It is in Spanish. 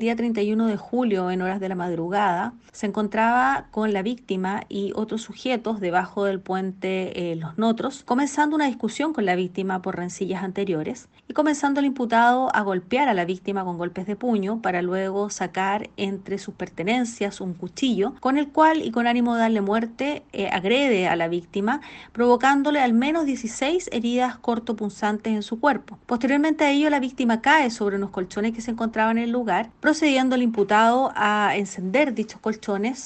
día 31 de julio, en horas de la madrugada, se encontraba con la víctima y otros sujetos debajo del puente eh, Los Notros, comenzando una discusión con la víctima por rencillas anteriores y comenzando el imputado a golpear a la víctima con golpes de puño para luego sacar entre sus pertenencias un cuchillo con el cual y con ánimo de darle muerte eh, agrede a la víctima provocándole al menos 16 heridas cortopunzantes en su cuerpo. Posteriormente a ello la víctima cae sobre unos colchones que se encontraban en el lugar, procediendo el imputado a encender dichos colchones